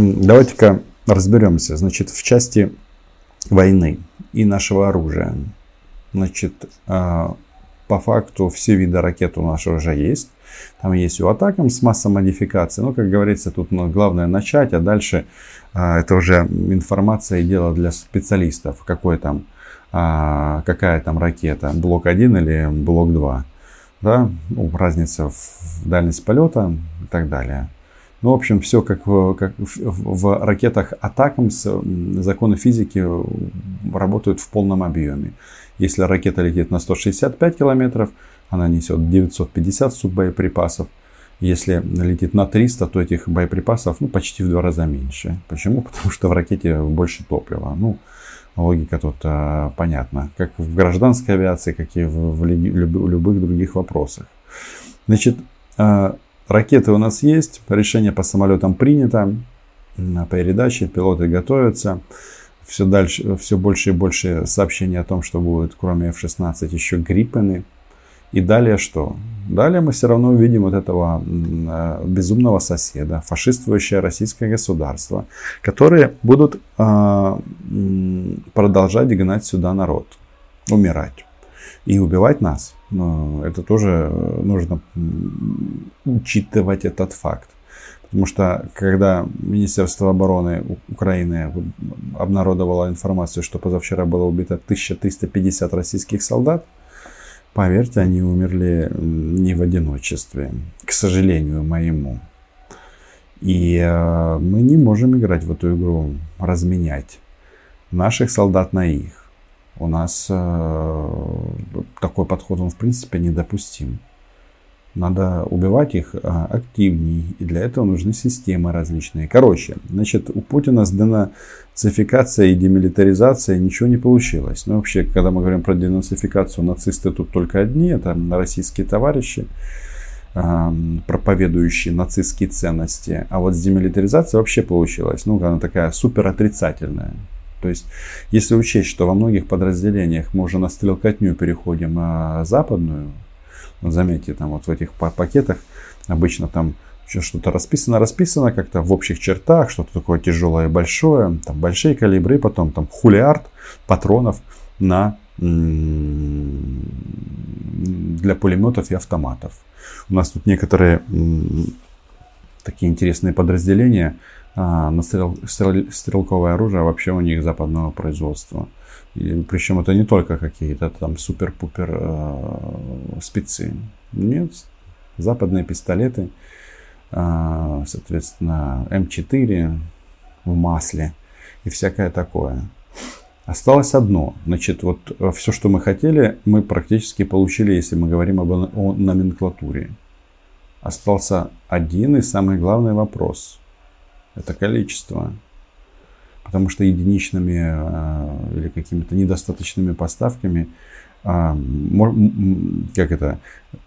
давайте-ка разберемся. Значит, в части войны и нашего оружия. Значит, а, по факту все виды ракет у нас уже есть. Там есть у атакам с массой модификации. Но, как говорится, тут ну, главное начать, а дальше а, это уже информация и дело для специалистов. Какой там, а, какая там ракета, блок 1 или блок 2. Да? Ну, разница в дальность полета и так далее. Ну, в общем, все как, в, как в, в ракетах Атакамс, законы физики работают в полном объеме. Если ракета летит на 165 километров, она несет 950 суббоеприпасов. Если летит на 300, то этих боеприпасов ну, почти в два раза меньше. Почему? Потому что в ракете больше топлива. Ну, логика тут а, понятна. Как в гражданской авиации, как и в, в, в любых других вопросах. Значит, а, Ракеты у нас есть, решение по самолетам принято, на передаче пилоты готовятся. Все, дальше, все больше и больше сообщений о том, что будет, кроме F-16, еще Гриппены. И далее что? Далее мы все равно увидим вот этого э, безумного соседа, фашистующее российское государство, которые будут э, продолжать гнать сюда народ, умирать и убивать нас. Но это тоже нужно учитывать этот факт. Потому что когда Министерство обороны Украины обнародовало информацию, что позавчера было убито 1350 российских солдат, поверьте, они умерли не в одиночестве, к сожалению моему. И э, мы не можем играть в эту игру, разменять наших солдат на их у нас э, такой подход, он в принципе недопустим. Надо убивать их э, активнее, и для этого нужны системы различные. Короче, значит, у Путина с денацификацией и демилитаризацией ничего не получилось. Ну, вообще, когда мы говорим про денацификацию, нацисты тут только одни, это российские товарищи э, проповедующие нацистские ценности. А вот с демилитаризацией вообще получилось. Ну, она такая супер отрицательная. То есть, если учесть, что во многих подразделениях мы уже на стрелкотню переходим на западную, заметьте, там вот в этих пакетах обычно там что-то расписано, расписано как-то в общих чертах, что-то такое тяжелое и большое, там большие калибры, потом там хулиард патронов на для пулеметов и автоматов. У нас тут некоторые такие интересные подразделения, а, на стрел, стрел, стрелковое оружие вообще у них западного производства. И, причем это не только какие-то там супер-пупер э, спецы. Нет, западные пистолеты, э, соответственно, М4 в масле и всякое такое. Осталось одно. Значит, вот все, что мы хотели, мы практически получили, если мы говорим об, о номенклатуре. Остался один и самый главный вопрос это количество. Потому что единичными э, или какими-то недостаточными поставками э, как это,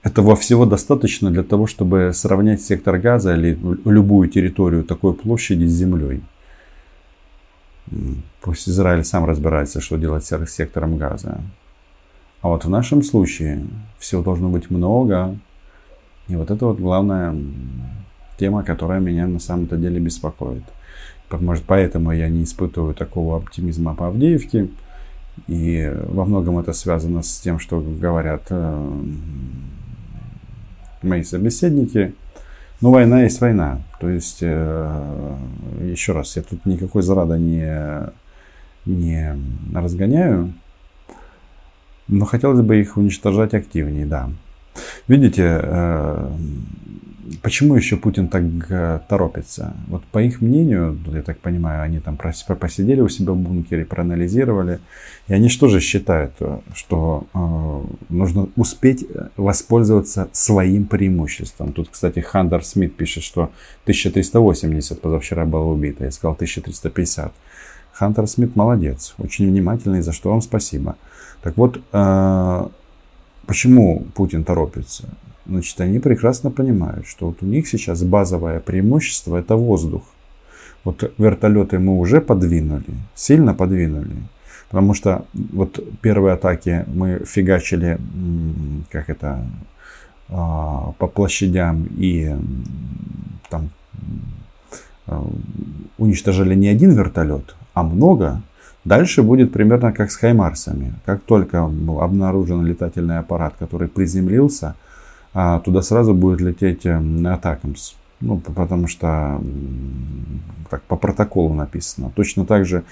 этого всего достаточно для того, чтобы сравнять сектор газа или любую территорию такой площади с землей. Пусть Израиль сам разбирается, что делать с сектором газа. А вот в нашем случае всего должно быть много. И вот это вот главное тема, которая меня на самом-то деле беспокоит. Может, поэтому я не испытываю такого оптимизма по Авдеевке. И во многом это связано с тем, что говорят э, мои собеседники. Но война есть война. То есть, э, еще раз, я тут никакой зарада не, не разгоняю. Но хотелось бы их уничтожать активнее, да. Видите, э, Почему еще Путин так э, торопится? Вот по их мнению, я так понимаю, они там посидели у себя в бункере, проанализировали, и они что же считают, э, что нужно успеть воспользоваться своим преимуществом. Тут, кстати, Хандер Смит пишет, что 1380 позавчера было убито, я сказал 1350. Хантер Смит молодец, очень внимательный, за что вам спасибо. Так вот, почему Путин торопится? Значит, они прекрасно понимают, что вот у них сейчас базовое преимущество это воздух. Вот вертолеты мы уже подвинули, сильно подвинули. Потому что вот первые атаки мы фигачили, как это, а, по площадям и там уничтожили не один вертолет, а много, дальше будет примерно как с Хаймарсами. Как только обнаружен летательный аппарат, который приземлился, туда сразу будет лететь Атакамс. Ну, потому что так по протоколу написано. Точно так же,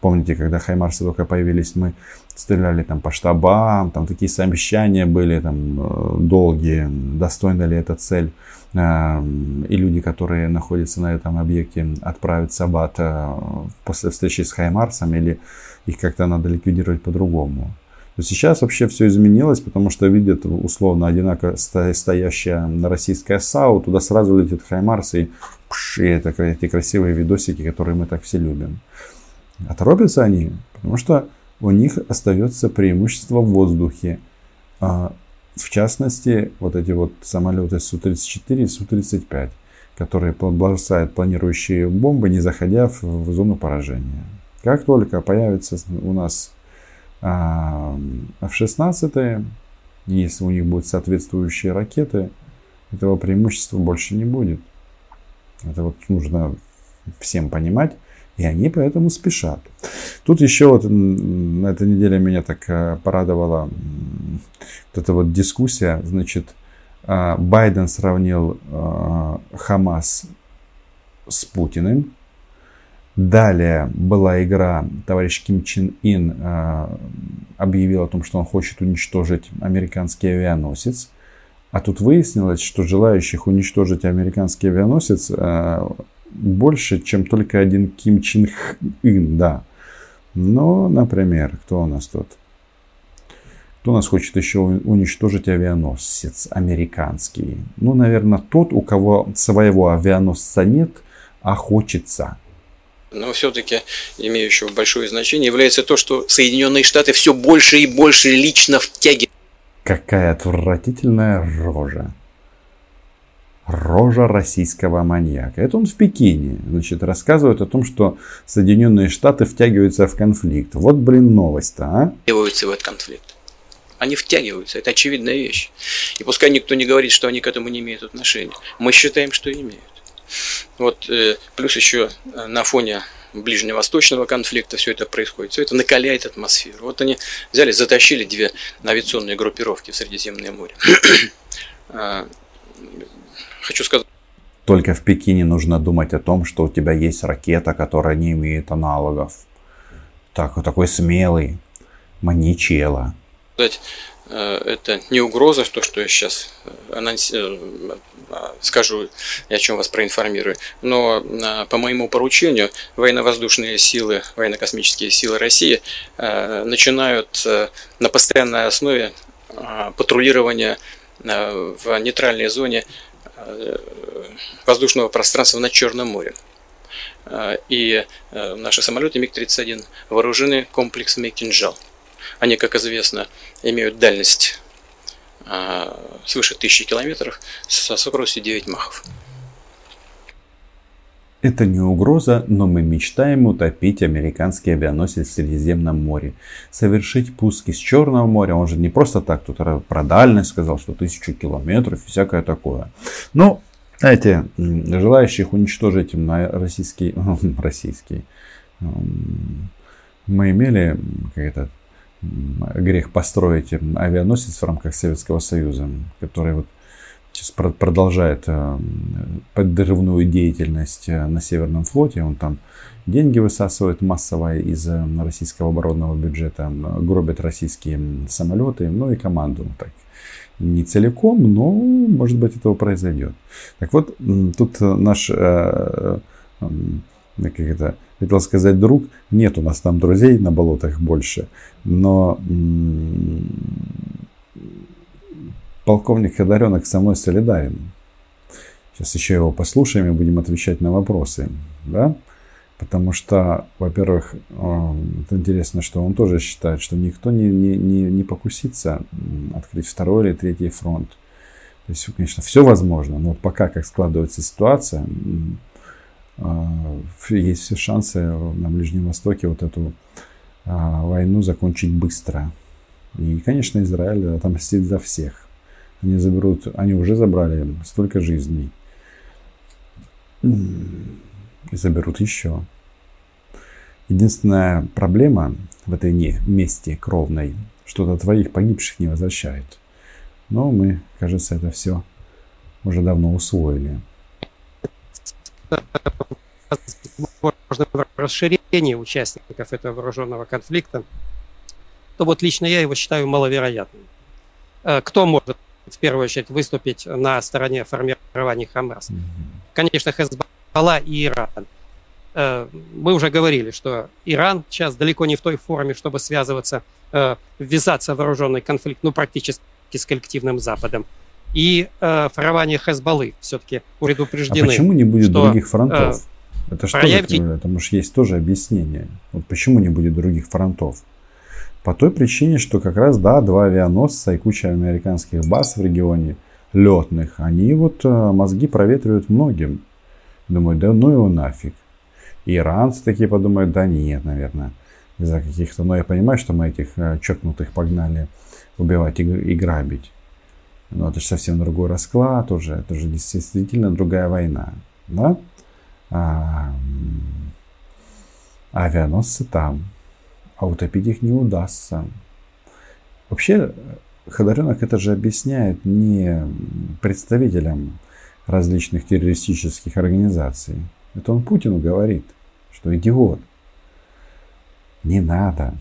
помните, когда Хаймарсы только появились, мы стреляли там по штабам, там такие сообщания были там э, долгие, достойна ли эта цель. Э, и люди, которые находятся на этом объекте, отправят Сабат э, после встречи с Хаймарсом или их как-то надо ликвидировать по-другому. Но сейчас вообще все изменилось, потому что видят условно одинаково стоящая российская САУ, туда сразу летит Хаймарс и, пш, и это, эти красивые видосики, которые мы так все любим. А торопятся они, потому что у них остается преимущество в воздухе. А, в частности, вот эти вот самолеты Су-34 и Су-35, которые бросают планирующие бомбы, не заходя в, зону поражения. Как только появится у нас а F-16, если у них будут соответствующие ракеты, этого преимущества больше не будет. Это вот нужно всем понимать. И они поэтому спешат. Тут еще вот на этой неделе меня так э, порадовала вот эта вот дискуссия. Значит, э, Байден сравнил э, Хамас с Путиным. Далее была игра, товарищ Ким Чен Ин объявил о том, что он хочет уничтожить американский авианосец. А тут выяснилось, что желающих уничтожить американский авианосец больше, чем только один Ким Чен Ин, да. Но, например, кто у нас тут? Кто у нас хочет еще уничтожить авианосец американский? Ну, наверное, тот, у кого своего авианосца нет, а хочется – но все-таки имеющего большое значение является то, что Соединенные Штаты все больше и больше лично втягивают. Какая отвратительная рожа. Рожа российского маньяка. Это он в Пекине. Значит, рассказывает о том, что Соединенные Штаты втягиваются в конфликт. Вот, блин, новость-то, а? Втягиваются в этот конфликт. Они втягиваются. Это очевидная вещь. И пускай никто не говорит, что они к этому не имеют отношения. Мы считаем, что имеют. Вот, э, плюс еще э, на фоне ближневосточного конфликта все это происходит. Все это накаляет атмосферу. Вот они взяли, затащили две авиационные группировки в Средиземное море. А, хочу сказать. Только в Пекине нужно думать о том, что у тебя есть ракета, которая не имеет аналогов. Так, такой смелый, маничела. Э, это не угроза, то, что я сейчас э, анонс... Э, скажу, о чем вас проинформирую, но по моему поручению военно-воздушные силы, военно-космические силы России начинают на постоянной основе патрулирование в нейтральной зоне воздушного пространства над Черным морем. И наши самолеты МиГ-31 вооружены комплексами «Кинжал». Они, как известно, имеют дальность свыше тысячи километров со скоростью 9 махов. Это не угроза, но мы мечтаем утопить американский авианосец в Средиземном море. Совершить пуск из Черного моря, он же не просто так тут про дальность сказал, что тысячу километров и всякое такое. Ну, знаете, желающих уничтожить на российский, российский, мы имели как-то грех построить авианосец в рамках Советского Союза, который вот сейчас продолжает э, подрывную деятельность э, на Северном флоте. Он там деньги высасывает массово из э, российского оборонного бюджета, гробит российские самолеты, ну и команду. Так, не целиком, но может быть этого произойдет. Так вот, тут наш как это, хотел сказать друг, нет у нас там друзей на болотах больше, но полковник Ходоренок со мной солидарен. Сейчас еще его послушаем и будем отвечать на вопросы, да? Потому что, во-первых, это интересно, что он тоже считает, что никто не, не, не, не покусится открыть второй или третий фронт. То есть, конечно, все возможно, но пока как складывается ситуация, а, есть все шансы на Ближнем Востоке вот эту а, войну закончить быстро. И, конечно, Израиль отомстит за всех. Они заберут, они уже забрали столько жизней. и заберут еще. Единственная проблема в этой не мести кровной, что-то твоих погибших не возвращает. Но мы, кажется, это все уже давно усвоили. Расширение участников этого вооруженного конфликта, то вот лично я его считаю маловероятным. Э, кто может в первую очередь выступить на стороне формирования Хамас? Конечно, Хезбалла и Иран. Э, мы уже говорили, что Иран сейчас далеко не в той форме, чтобы связываться, э, ввязаться в вооруженный конфликт, ну, практически с коллективным Западом. И э, формирование Хезбаллы все-таки предупреждены. А почему не будет что, других фронтов? Э, это что проявите... это? может есть тоже объяснение. Вот почему не будет других фронтов? По той причине, что как раз, да, два авианосца и куча американских баз в регионе летных, они вот э, мозги проветривают многим. Думают, да ну его нафиг. Иранцы такие подумают, да нет, наверное, из-за каких-то... Но я понимаю, что мы этих э, чокнутых погнали убивать и, и грабить. Но это же совсем другой расклад уже. Это же действительно другая война. Да? А, авианосцы там а утопить их не удастся. Вообще, Ходоренок это же объясняет не представителям различных террористических организаций. Это он Путину говорит, что идиот. Не надо.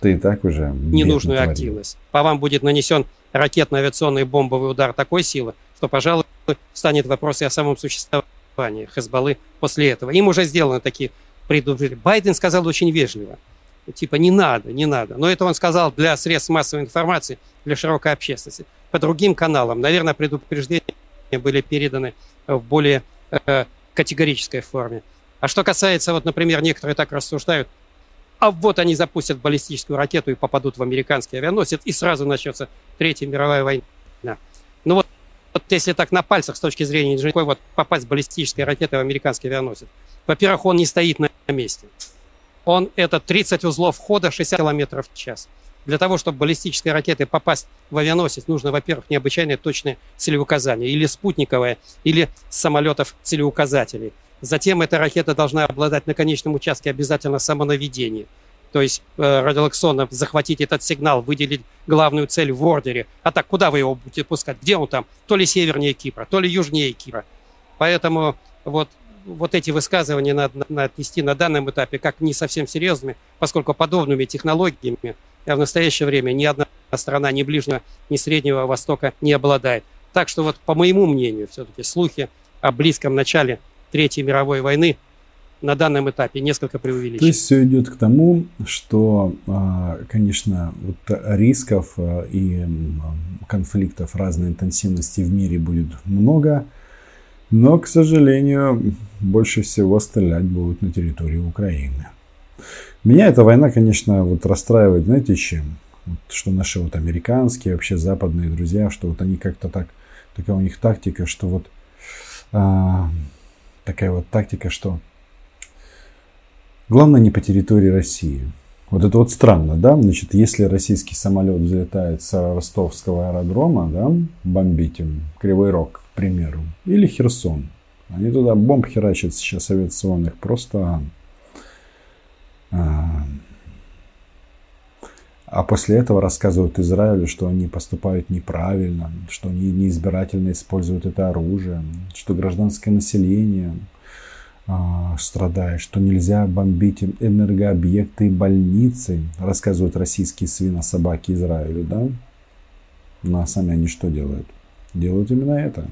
Ты и так уже ненужную активность. По вам будет нанесен ракетно-авиационный бомбовый удар такой силы, что, пожалуй, станет вопрос и о самом существовании Хезбаллы после этого. Им уже сделаны такие предупреждения. Байден сказал очень вежливо – типа не надо, не надо. Но это он сказал для средств массовой информации, для широкой общественности. По другим каналам, наверное, предупреждения были переданы в более э, категорической форме. А что касается, вот, например, некоторые так рассуждают, а вот они запустят баллистическую ракету и попадут в американский авианосец, и сразу начнется Третья мировая война. Ну вот, вот если так на пальцах с точки зрения инженерной, вот попасть баллистической ракетой в американский авианосец, во-первых, он не стоит на месте он это 30 узлов входа, 60 км в час. Для того, чтобы баллистической ракетой попасть в авианосец, нужно, во-первых, необычайно точное целеуказание, или спутниковое, или самолетов целеуказателей. Затем эта ракета должна обладать на конечном участке обязательно самонаведение. То есть э, радиолокационно захватить этот сигнал, выделить главную цель в ордере. А так, куда вы его будете пускать? Где он там? То ли севернее Кипра, то ли южнее Кипра. Поэтому вот вот эти высказывания надо, надо отнести на данном этапе как не совсем серьезными, поскольку подобными технологиями в настоящее время ни одна страна ни Ближнего, ни Среднего Востока не обладает. Так что вот по моему мнению все-таки слухи о близком начале Третьей мировой войны на данном этапе несколько преувеличены. То есть все идет к тому, что, а, конечно, вот рисков а, и конфликтов разной интенсивности в мире будет много – но, к сожалению, больше всего стрелять будут на территории Украины. Меня эта война, конечно, вот расстраивает, знаете, чем? Вот, что наши вот американские, вообще западные друзья, что вот они как-то так, такая у них тактика, что вот а, такая вот тактика, что главное не по территории России. Вот это вот странно, да? Значит, если российский самолет взлетает с ростовского аэродрома, да, бомбить им Кривой Рог, примеру, или Херсон. Они туда бомб херачат сейчас авиационных просто... А, а после этого рассказывают Израилю, что они поступают неправильно, что они неизбирательно используют это оружие, что гражданское население а, страдает, что нельзя бомбить энергообъекты и больницы, рассказывают российские свинособаки Израилю, да? Ну а сами они что делают? Делают именно это.